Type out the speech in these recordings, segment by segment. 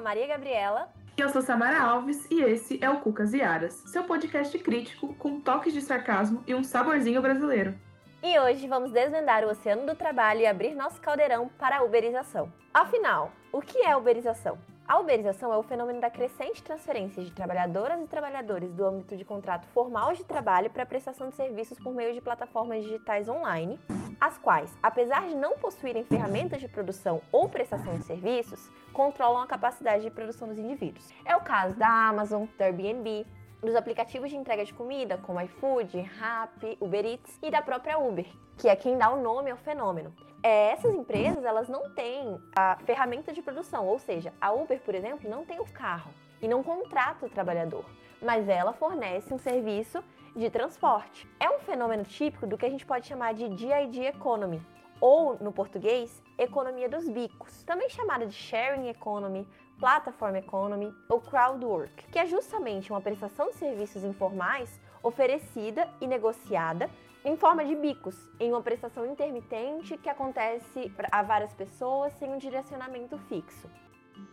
Sou Maria Gabriela. Eu sou Samara Alves e esse é o Cucas e Aras, seu podcast crítico com toques de sarcasmo e um saborzinho brasileiro. E hoje vamos desvendar o oceano do trabalho e abrir nosso caldeirão para a uberização. Afinal, o que é uberização? A uberização é o fenômeno da crescente transferência de trabalhadoras e trabalhadores do âmbito de contrato formal de trabalho para a prestação de serviços por meio de plataformas digitais online, as quais, apesar de não possuírem ferramentas de produção ou prestação de serviços, controlam a capacidade de produção dos indivíduos. É o caso da Amazon, da Airbnb, dos aplicativos de entrega de comida, como iFood, Rappi, Uber Eats e da própria Uber, que é quem dá o nome ao fenômeno. É, essas empresas elas não têm a ferramenta de produção, ou seja, a Uber, por exemplo, não tem o carro e não contrata o trabalhador, mas ela fornece um serviço de transporte. É um fenômeno típico do que a gente pode chamar de dia economy, ou no português, economia dos bicos, também chamada de sharing economy, Platform Economy ou Crowd Work, que é justamente uma prestação de serviços informais oferecida e negociada em forma de bicos, em uma prestação intermitente que acontece a várias pessoas sem um direcionamento fixo.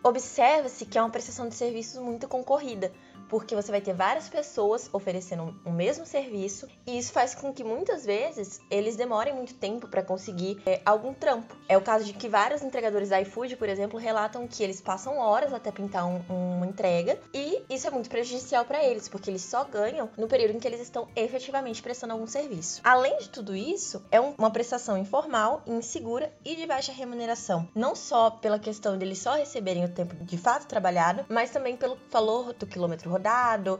Observa-se que é uma prestação de serviços muito concorrida, porque você vai ter várias pessoas oferecendo o mesmo serviço e isso faz com que muitas vezes eles demorem muito tempo para conseguir é, algum trampo. É o caso de que vários entregadores da iFood, por exemplo, relatam que eles passam horas até pintar um, uma entrega e isso é muito prejudicial para eles, porque eles só ganham no período em que eles estão efetivamente prestando algum serviço. Além de tudo isso, é um, uma prestação informal, insegura e de baixa remuneração, não só pela questão deles só receberem o tempo de fato trabalhado, mas também pelo valor do quilômetro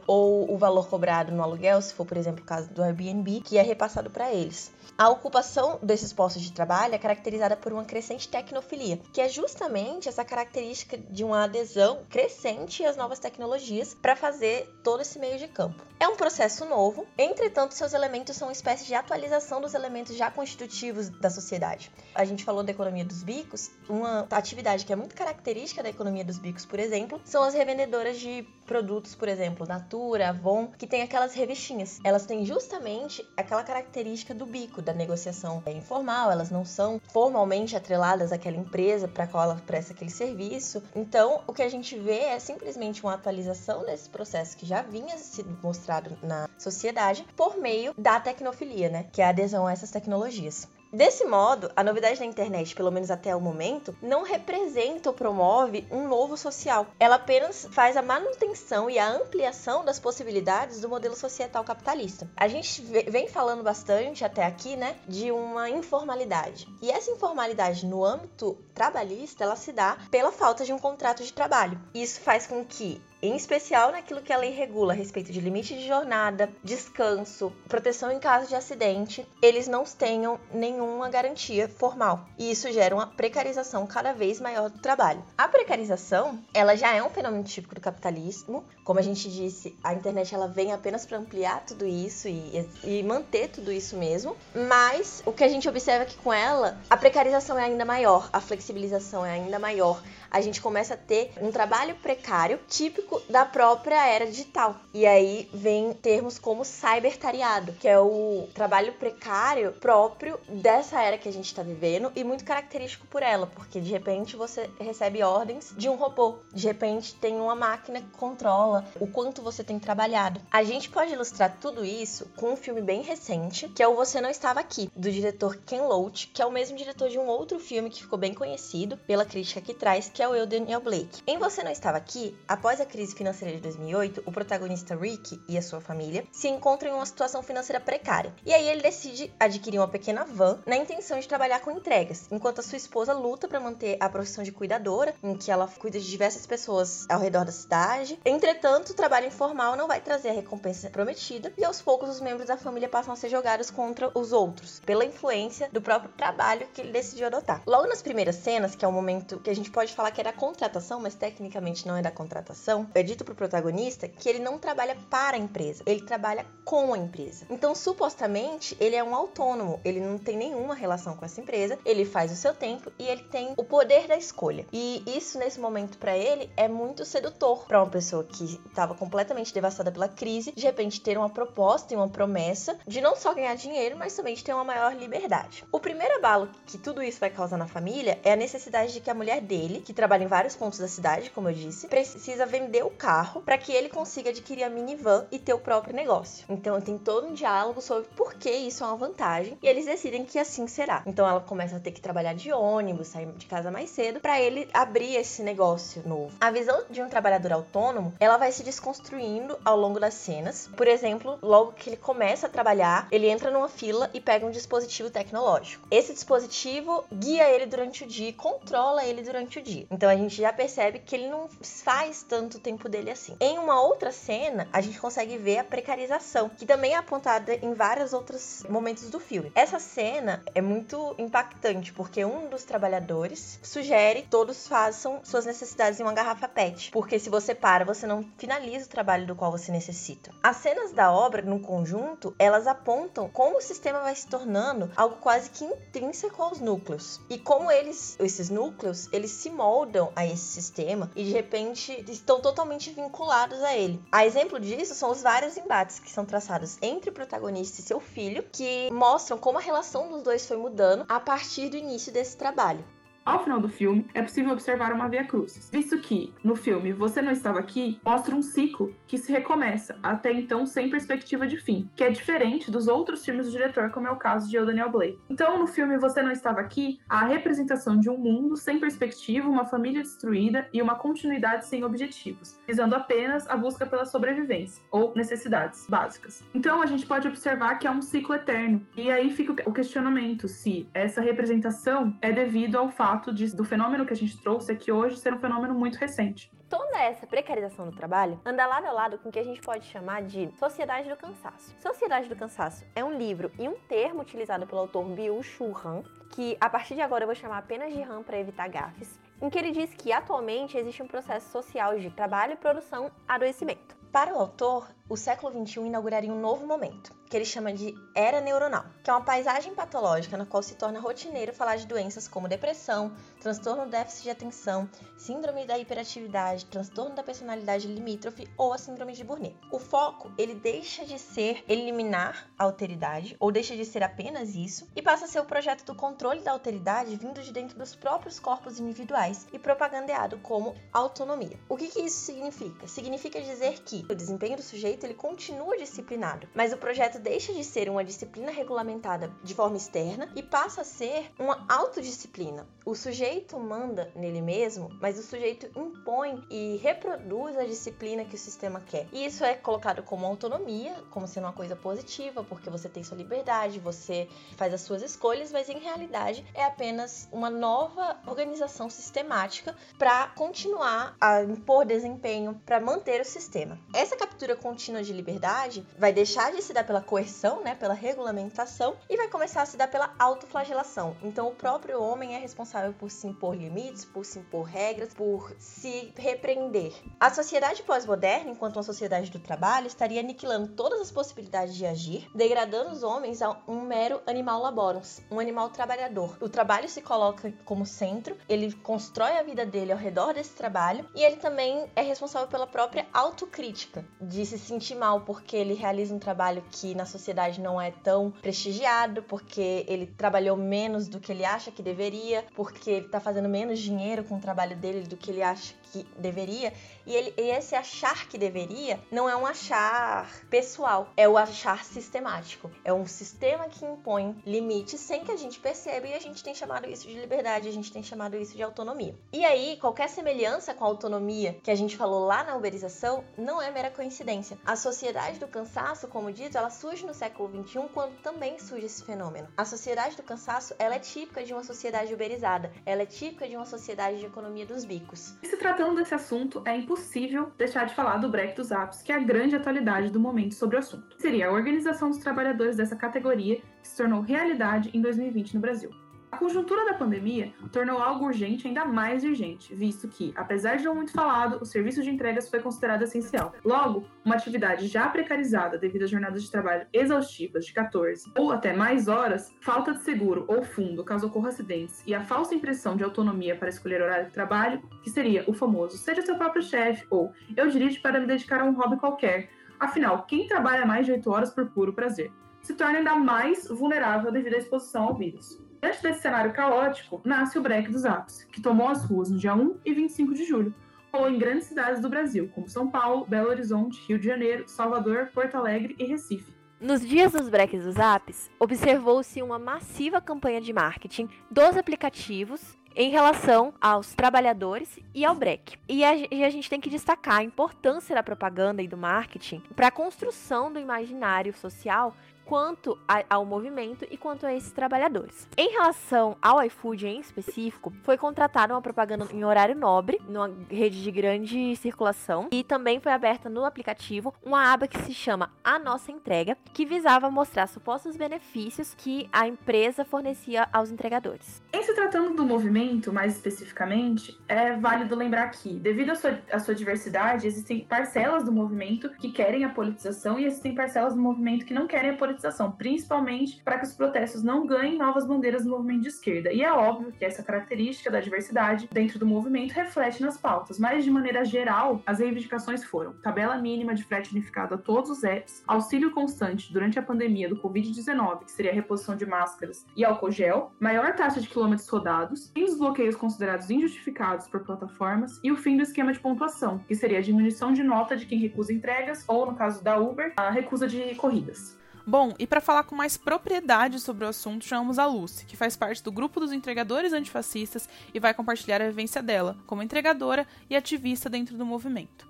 ou o valor cobrado no aluguel, se for, por exemplo, o caso do Airbnb, que é repassado para eles. A ocupação desses postos de trabalho é caracterizada por uma crescente tecnofilia, que é justamente essa característica de uma adesão crescente às novas tecnologias para fazer todo esse meio de campo. É um processo novo, entretanto, seus elementos são uma espécie de atualização dos elementos já constitutivos da sociedade. A gente falou da economia dos bicos, uma atividade que é muito característica da economia dos bicos, por exemplo, são as revendedoras de produtos, por exemplo, Natura, Avon, que tem aquelas revistinhas. Elas têm justamente aquela característica do bico, da negociação informal, elas não são formalmente atreladas àquela empresa para qual ela presta aquele serviço. Então, o que a gente vê é simplesmente uma atualização desse processo que já vinha sendo mostrado na sociedade por meio da tecnofilia, né? Que é a adesão a essas tecnologias. Desse modo, a novidade da internet, pelo menos até o momento, não representa ou promove um novo social. Ela apenas faz a manutenção e a ampliação das possibilidades do modelo societal capitalista. A gente vem falando bastante até aqui, né, de uma informalidade. E essa informalidade no âmbito trabalhista, ela se dá pela falta de um contrato de trabalho. Isso faz com que em especial naquilo que a lei regula a respeito de limite de jornada, descanso, proteção em caso de acidente, eles não tenham nenhuma garantia formal. E isso gera uma precarização cada vez maior do trabalho. A precarização, ela já é um fenômeno típico do capitalismo. Como a gente disse, a internet ela vem apenas para ampliar tudo isso e, e manter tudo isso mesmo. Mas o que a gente observa é que com ela, a precarização é ainda maior, a flexibilização é ainda maior. A gente começa a ter um trabalho precário típico da própria era digital. E aí vem termos como cybertariado, que é o trabalho precário próprio dessa era que a gente está vivendo e muito característico por ela, porque de repente você recebe ordens de um robô, de repente tem uma máquina que controla o quanto você tem trabalhado. A gente pode ilustrar tudo isso com um filme bem recente, que é o Você Não Estava Aqui, do diretor Ken Loach, que é o mesmo diretor de um outro filme que ficou bem conhecido pela crítica que traz, que é o Eu Daniel Blake. Em Você Não Estava Aqui, após a crise financeira de 2008, o protagonista Rick e a sua família se encontram em uma situação financeira precária. E aí ele decide adquirir uma pequena van na intenção de trabalhar com entregas, enquanto a sua esposa luta para manter a profissão de cuidadora, em que ela cuida de diversas pessoas ao redor da cidade. Entretanto, o trabalho informal não vai trazer a recompensa prometida e aos poucos os membros da família passam a ser jogados contra os outros, pela influência do próprio trabalho que ele decidiu adotar. Logo nas primeiras cenas, que é o momento que a gente pode falar que era contratação, mas tecnicamente não é da contratação, é dito pro protagonista que ele não trabalha para a empresa, ele trabalha com a empresa. Então, supostamente, ele é um autônomo, ele não tem nenhuma relação com essa empresa, ele faz o seu tempo e ele tem o poder da escolha. E isso nesse momento para ele é muito sedutor para uma pessoa que estava completamente devastada pela crise, de repente ter uma proposta e uma promessa de não só ganhar dinheiro, mas também de ter uma maior liberdade. O primeiro abalo que tudo isso vai causar na família é a necessidade de que a mulher dele, que trabalha em vários pontos da cidade, como eu disse, precisa vender o carro para que ele consiga adquirir a minivan e ter o próprio negócio. Então tem todo um diálogo sobre por que isso é uma vantagem e eles decidem que assim será. Então ela começa a ter que trabalhar de ônibus, sair de casa mais cedo para ele abrir esse negócio novo. A visão de um trabalhador autônomo, ela vai se desconstruindo ao longo das cenas. Por exemplo, logo que ele começa a trabalhar, ele entra numa fila e pega um dispositivo tecnológico. Esse dispositivo guia ele durante o dia, controla ele durante o dia. Então a gente já percebe que ele não faz tanto tempo dele assim. Em uma outra cena, a gente consegue ver a precarização, que também é apontada em vários outros momentos do filme. Essa cena é muito impactante porque um dos trabalhadores sugere que todos façam suas necessidades em uma garrafa PET, porque se você para, você não finaliza o trabalho do qual você necessita. As cenas da obra no conjunto, elas apontam como o sistema vai se tornando algo quase que intrínseco aos núcleos e como eles, esses núcleos, eles se moldam a esse sistema e de repente estão totalmente vinculados a ele. A exemplo disso são os vários embates que são traçados entre o protagonista e seu filho, que mostram como a relação dos dois foi mudando a partir do início desse trabalho. Ao final do filme, é possível observar uma via crucis, visto que, no filme Você Não Estava Aqui, mostra um ciclo que se recomeça, até então sem perspectiva de fim, que é diferente dos outros filmes do diretor, como é o caso de Eu, Daniel Blake. Então, no filme Você Não Estava Aqui, há a representação de um mundo sem perspectiva, uma família destruída e uma continuidade sem objetivos, visando apenas a busca pela sobrevivência, ou necessidades básicas. Então, a gente pode observar que é um ciclo eterno, e aí fica o questionamento se essa representação é devido ao fato fato de, do fenômeno que a gente trouxe aqui hoje ser um fenômeno muito recente. Toda essa precarização do trabalho anda lado a lado com o que a gente pode chamar de Sociedade do Cansaço. Sociedade do Cansaço é um livro e um termo utilizado pelo autor Byung-Chul Han, que a partir de agora eu vou chamar apenas de Han para evitar gafes, em que ele diz que atualmente existe um processo social de trabalho, produção, adoecimento. Para o autor, o século XXI inauguraria um novo momento, que ele chama de era neuronal, que é uma paisagem patológica na qual se torna rotineiro falar de doenças como depressão, transtorno déficit de atenção, síndrome da hiperatividade, transtorno da personalidade limítrofe ou a síndrome de Burnet. O foco, ele deixa de ser eliminar a alteridade, ou deixa de ser apenas isso, e passa a ser o projeto do controle da alteridade vindo de dentro dos próprios corpos individuais e propagandeado como autonomia. O que, que isso significa? Significa dizer que o desempenho do sujeito ele continua disciplinado, mas o projeto deixa de ser uma disciplina regulamentada de forma externa e passa a ser uma autodisciplina. O sujeito manda nele mesmo, mas o sujeito impõe e reproduz a disciplina que o sistema quer. E isso é colocado como autonomia, como sendo uma coisa positiva, porque você tem sua liberdade, você faz as suas escolhas, mas em realidade é apenas uma nova organização sistemática para continuar a impor desempenho, para manter o sistema. Essa captura contínua de liberdade vai deixar de se dar pela coerção, né, pela regulamentação, e vai começar a se dar pela autoflagelação. Então, o próprio homem é responsável por se impor limites, por se impor regras, por se repreender. A sociedade pós-moderna, enquanto uma sociedade do trabalho, estaria aniquilando todas as possibilidades de agir, degradando os homens a um mero animal laborans, um animal trabalhador. O trabalho se coloca como centro, ele constrói a vida dele ao redor desse trabalho e ele também é responsável pela própria autocrítica, de se sentir mal porque ele realiza um trabalho que na sociedade não é tão prestigiado, porque ele trabalhou menos do que ele acha que deveria, porque ele tá fazendo menos dinheiro com o trabalho dele do que ele acha que deveria. E, ele, e esse achar que deveria não é um achar pessoal, é o achar sistemático. É um sistema que impõe limites sem que a gente perceba e a gente tem chamado isso de liberdade, a gente tem chamado isso de autonomia. E aí, qualquer semelhança com a autonomia que a gente falou lá na uberização não é mera coincidência. A sociedade do cansaço, como diz, ela surge no século XXI quando também surge esse fenômeno. A sociedade do cansaço, ela é típica de uma sociedade uberizada, ela é típica de uma sociedade de economia dos bicos. E se tratando desse assunto, é impossível deixar de falar do break dos apps, que é a grande atualidade do momento sobre o assunto. Seria a organização dos trabalhadores dessa categoria que se tornou realidade em 2020 no Brasil. A conjuntura da pandemia tornou algo urgente ainda mais urgente, visto que, apesar de não muito falado, o serviço de entregas foi considerado essencial. Logo, uma atividade já precarizada devido às jornadas de trabalho exaustivas de 14 ou até mais horas, falta de seguro ou fundo caso ocorra acidentes e a falsa impressão de autonomia para escolher horário de trabalho, que seria o famoso seja seu próprio chefe ou eu dirijo para me dedicar a um hobby qualquer. Afinal, quem trabalha mais de 8 horas por puro prazer? Se torna ainda mais vulnerável devido à exposição ao vírus. Diante desse cenário caótico, nasce o break dos apps, que tomou as ruas no dia 1 e 25 de julho, ou em grandes cidades do Brasil, como São Paulo, Belo Horizonte, Rio de Janeiro, Salvador, Porto Alegre e Recife. Nos dias dos breaks dos apps, observou-se uma massiva campanha de marketing dos aplicativos em relação aos trabalhadores e ao break. E a, e a gente tem que destacar a importância da propaganda e do marketing para a construção do imaginário social quanto a, ao movimento e quanto a esses trabalhadores. Em relação ao iFood em específico, foi contratada uma propaganda em horário nobre, numa rede de grande circulação, e também foi aberta no aplicativo uma aba que se chama A Nossa Entrega, que visava mostrar supostos benefícios que a empresa fornecia aos entregadores. Em se tratando do movimento, mais especificamente, é válido lembrar que, devido à sua, à sua diversidade, existem parcelas do movimento que querem a politização e existem parcelas do movimento que não querem a politização politização, principalmente para que os protestos não ganhem novas bandeiras do movimento de esquerda. E é óbvio que essa característica da diversidade dentro do movimento reflete nas pautas, mas de maneira geral, as reivindicações foram tabela mínima de frete unificado a todos os apps, auxílio constante durante a pandemia do Covid-19, que seria a reposição de máscaras e álcool gel, maior taxa de quilômetros rodados, fim dos bloqueios considerados injustificados por plataformas e o fim do esquema de pontuação, que seria a diminuição de nota de quem recusa entregas ou, no caso da Uber, a recusa de corridas. Bom, e para falar com mais propriedade sobre o assunto, chamamos a Lucy, que faz parte do grupo dos entregadores antifascistas e vai compartilhar a vivência dela como entregadora e ativista dentro do movimento.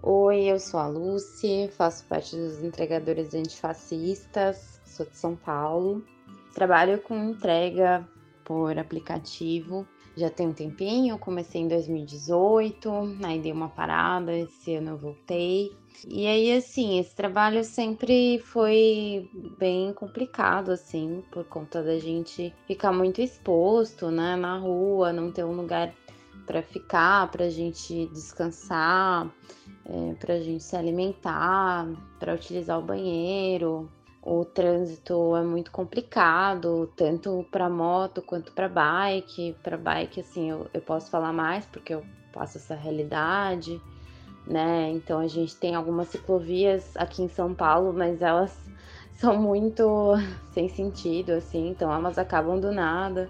Oi, eu sou a Lucy, faço parte dos entregadores antifascistas, sou de São Paulo. Trabalho com entrega por aplicativo já tem um tempinho, comecei em 2018, aí dei uma parada, esse ano eu voltei. E aí, assim, esse trabalho sempre foi bem complicado, assim, por conta da gente ficar muito exposto, né, na rua, não ter um lugar para ficar, para a gente descansar, é, para a gente se alimentar, para utilizar o banheiro. O trânsito é muito complicado, tanto para moto quanto para bike. Para bike, assim, eu, eu posso falar mais porque eu passo essa realidade né? Então a gente tem algumas ciclovias aqui em São Paulo, mas elas são muito sem sentido, assim, então elas acabam do nada.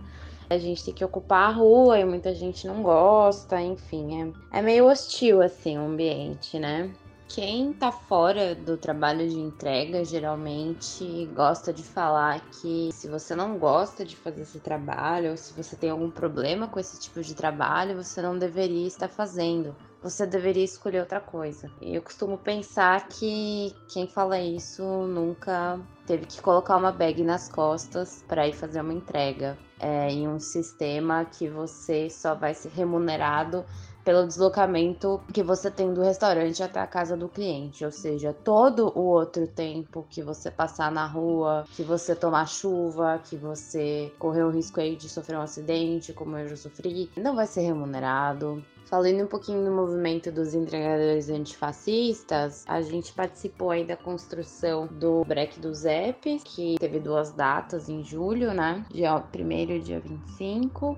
A gente tem que ocupar a rua e muita gente não gosta, enfim, é, é meio hostil assim o ambiente, né? Quem tá fora do trabalho de entrega geralmente gosta de falar que se você não gosta de fazer esse trabalho, ou se você tem algum problema com esse tipo de trabalho, você não deveria estar fazendo você deveria escolher outra coisa. Eu costumo pensar que quem fala isso nunca teve que colocar uma bag nas costas para ir fazer uma entrega é, em um sistema que você só vai ser remunerado pelo deslocamento que você tem do restaurante até a casa do cliente, ou seja, todo o outro tempo que você passar na rua, que você tomar chuva, que você correr o risco aí de sofrer um acidente, como eu já sofri, não vai ser remunerado. Falando um pouquinho do movimento dos entregadores antifascistas, a gente participou aí da construção do break do ZEP, que teve duas datas em julho, né? Dia 1 e dia 25.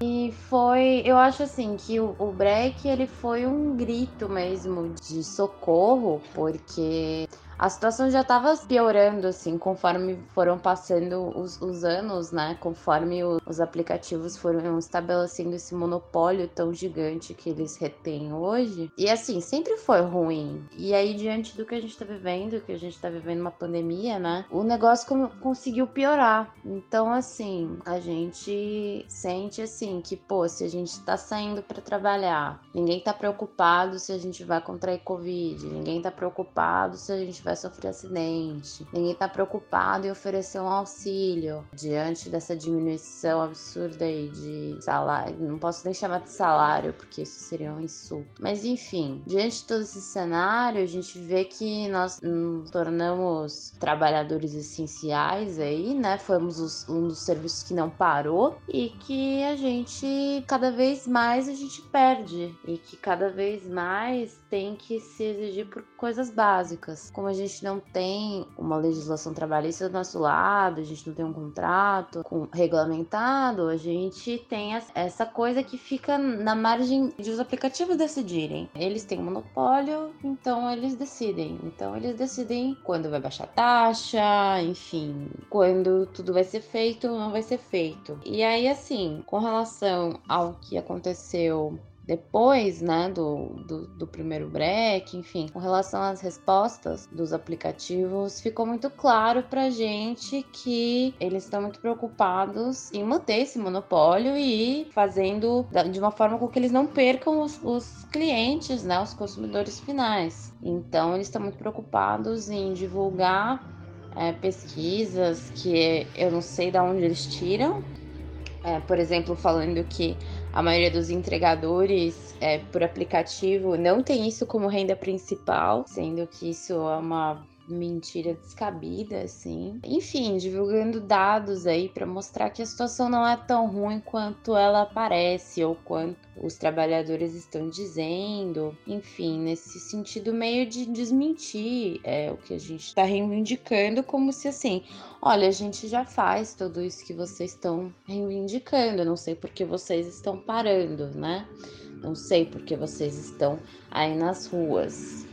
E foi, eu acho assim que o, break ele foi um grito mesmo de socorro, porque a situação já estava piorando, assim, conforme foram passando os, os anos, né? Conforme o, os aplicativos foram estabelecendo esse monopólio tão gigante que eles retêm hoje. E assim, sempre foi ruim. E aí, diante do que a gente está vivendo, que a gente está vivendo uma pandemia, né? O negócio conseguiu piorar. Então, assim, a gente sente assim que, pô, se a gente está saindo para trabalhar, ninguém está preocupado se a gente vai contrair Covid, ninguém está preocupado se a gente sofrer acidente. Ninguém está preocupado em oferecer um auxílio diante dessa diminuição absurda aí de salário. Não posso nem chamar de salário, porque isso seria um insulto. Mas enfim, diante de todo esse cenário, a gente vê que nós nos tornamos trabalhadores essenciais aí, né? Fomos os, um dos serviços que não parou e que a gente cada vez mais a gente perde e que cada vez mais tem que se exigir por coisas básicas, como a gente não tem uma legislação trabalhista do nosso lado, a gente não tem um contrato com, regulamentado, a gente tem essa coisa que fica na margem de os aplicativos decidirem. Eles têm um monopólio, então eles decidem. Então eles decidem quando vai baixar a taxa, enfim, quando tudo vai ser feito ou não vai ser feito. E aí, assim, com relação ao que aconteceu depois, né, do, do, do, primeiro break, enfim, com relação às respostas dos aplicativos, ficou muito claro pra gente que eles estão muito preocupados em manter esse monopólio e fazendo de uma forma com que eles não percam os, os clientes, né, os consumidores finais. Então, eles estão muito preocupados em divulgar é, pesquisas que eu não sei de onde eles tiram, é, por exemplo, falando que a maioria dos entregadores é, por aplicativo não tem isso como renda principal, sendo que isso é uma mentira descabida, assim. Enfim, divulgando dados aí para mostrar que a situação não é tão ruim quanto ela parece ou quanto os trabalhadores estão dizendo. Enfim, nesse sentido meio de desmentir é, o que a gente está reivindicando, como se assim, olha, a gente já faz tudo isso que vocês estão reivindicando. Não sei por que vocês estão parando, né? Não sei por que vocês estão aí nas ruas.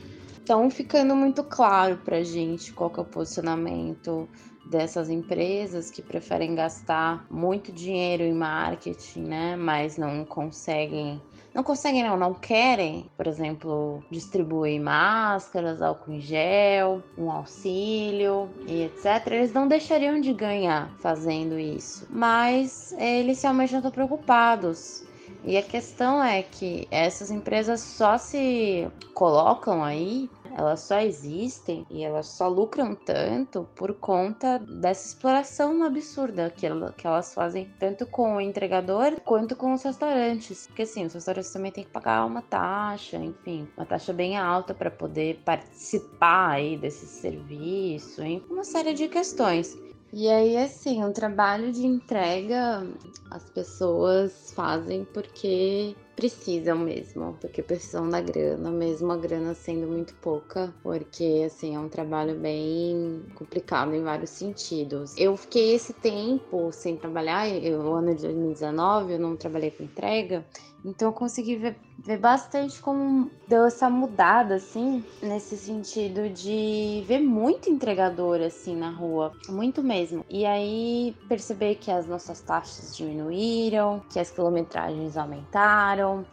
Então, ficando muito claro para a gente qual é o posicionamento dessas empresas que preferem gastar muito dinheiro em marketing, né? Mas não conseguem, não conseguem não, não querem, por exemplo, distribuir máscaras, álcool em gel, um auxílio e etc. Eles não deixariam de ganhar fazendo isso, mas eles realmente não estão preocupados e a questão é que essas empresas só se colocam aí, elas só existem e elas só lucram tanto por conta dessa exploração absurda que, elas fazem tanto com o entregador quanto com os restaurantes. Porque assim, os restaurantes também têm que pagar uma taxa, enfim, uma taxa bem alta para poder participar aí desse serviço, em uma série de questões. E aí, assim, um trabalho de entrega as pessoas fazem porque precisam mesmo, porque precisam da grana, mesmo a grana sendo muito pouca, porque assim é um trabalho bem complicado em vários sentidos. Eu fiquei esse tempo sem trabalhar, no ano de 2019 eu não trabalhei com entrega, então eu consegui ver, ver bastante como deu essa mudada, assim, nesse sentido de ver muito entregador, assim, na rua. Muito mesmo. E aí perceber que as nossas taxas diminuíram, que as quilometragens aumentaram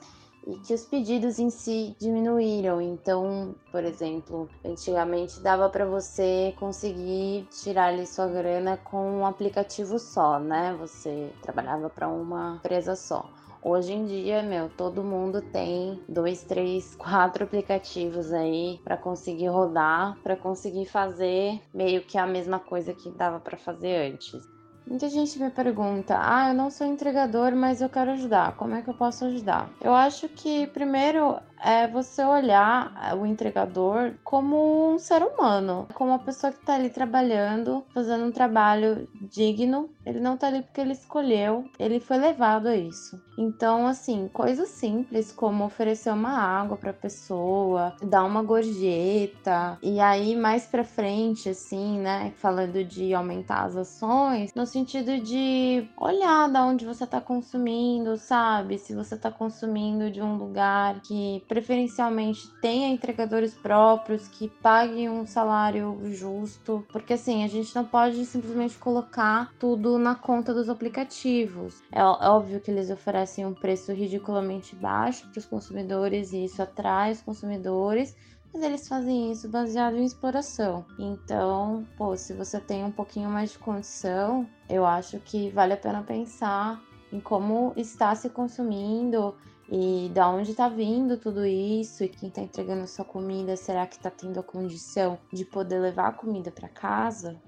e que os pedidos em si diminuíram. Então, por exemplo, antigamente dava para você conseguir tirar ali sua grana com um aplicativo só, né? Você trabalhava para uma empresa só. Hoje em dia, meu, todo mundo tem dois, três, quatro aplicativos aí para conseguir rodar, para conseguir fazer meio que a mesma coisa que dava para fazer antes. Muita gente me pergunta: ah, eu não sou entregador, mas eu quero ajudar. Como é que eu posso ajudar? Eu acho que primeiro é você olhar é, o entregador como um ser humano, como uma pessoa que está ali trabalhando, fazendo um trabalho digno. Ele não está ali porque ele escolheu, ele foi levado a isso. Então, assim, coisas simples como oferecer uma água para a pessoa, dar uma gorjeta, e aí mais para frente, assim, né, falando de aumentar as ações, no sentido de olhar da onde você está consumindo, sabe? Se você está consumindo de um lugar que preferencialmente tenha entregadores próprios que paguem um salário justo, porque assim, a gente não pode simplesmente colocar tudo na conta dos aplicativos. É, é óbvio que eles oferecem um preço ridiculamente baixo para os consumidores e isso atrai os consumidores mas eles fazem isso baseado em exploração. Então, pô, se você tem um pouquinho mais de condição, eu acho que vale a pena pensar em como está se consumindo e da onde está vindo tudo isso e quem está entregando sua comida, será que está tendo a condição de poder levar a comida para casa?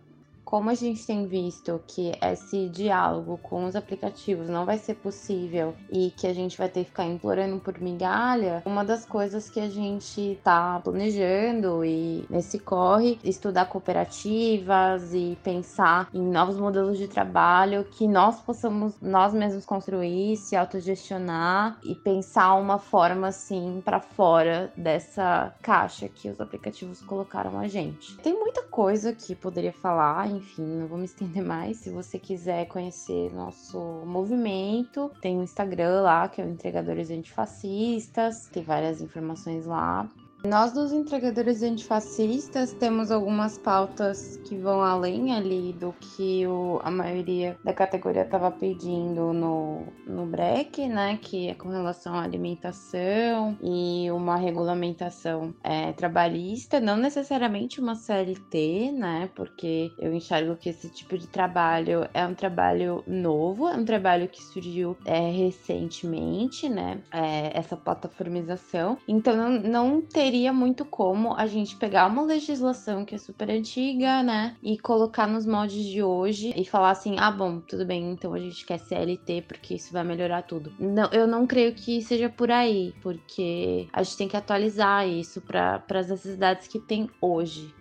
Como a gente tem visto que esse diálogo com os aplicativos não vai ser possível e que a gente vai ter que ficar implorando por migalha, uma das coisas que a gente tá planejando e nesse corre, estudar cooperativas e pensar em novos modelos de trabalho que nós possamos nós mesmos construir, se autogestionar e pensar uma forma assim para fora dessa caixa que os aplicativos colocaram a gente. Tem muita coisa que poderia falar, enfim, não vou me estender mais. Se você quiser conhecer nosso movimento, tem o Instagram lá, que é o Entregadores Antifascistas, tem várias informações lá. Nós dos entregadores antifascistas temos algumas pautas que vão além ali do que o, a maioria da categoria estava pedindo no, no BREC, né? Que é com relação à alimentação e uma regulamentação é, trabalhista, não necessariamente uma CLT, né? Porque eu enxergo que esse tipo de trabalho é um trabalho novo, é um trabalho que surgiu é, recentemente, né? É, essa plataformização. Então não, não teria teria muito como a gente pegar uma legislação que é super antiga, né, e colocar nos moldes de hoje e falar assim: ah, bom, tudo bem, então a gente quer CLT porque isso vai melhorar tudo. Não, eu não creio que seja por aí, porque a gente tem que atualizar isso para as necessidades que tem hoje.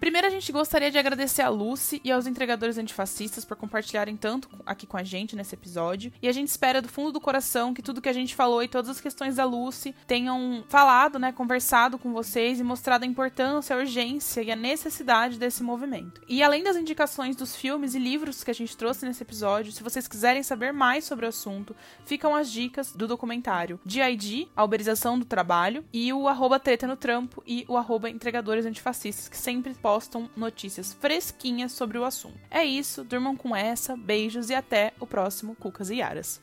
Primeiro, a gente gostaria de agradecer a Lucy e aos entregadores antifascistas por compartilharem tanto aqui com a gente nesse episódio. E a gente espera do fundo do coração que tudo que a gente falou e todas as questões da Lucy tenham falado, né, conversado com vocês e mostrado a importância, a urgência e a necessidade desse movimento. E além das indicações dos filmes e livros que a gente trouxe nesse episódio, se vocês quiserem saber mais sobre o assunto, ficam as dicas do documentário DID, a uberização do trabalho, e o arroba treta no trampo e o arroba entregadores antifascistas, que sempre postam notícias fresquinhas sobre o assunto. É isso, durmam com essa, beijos e até o próximo Cucas e Yaras.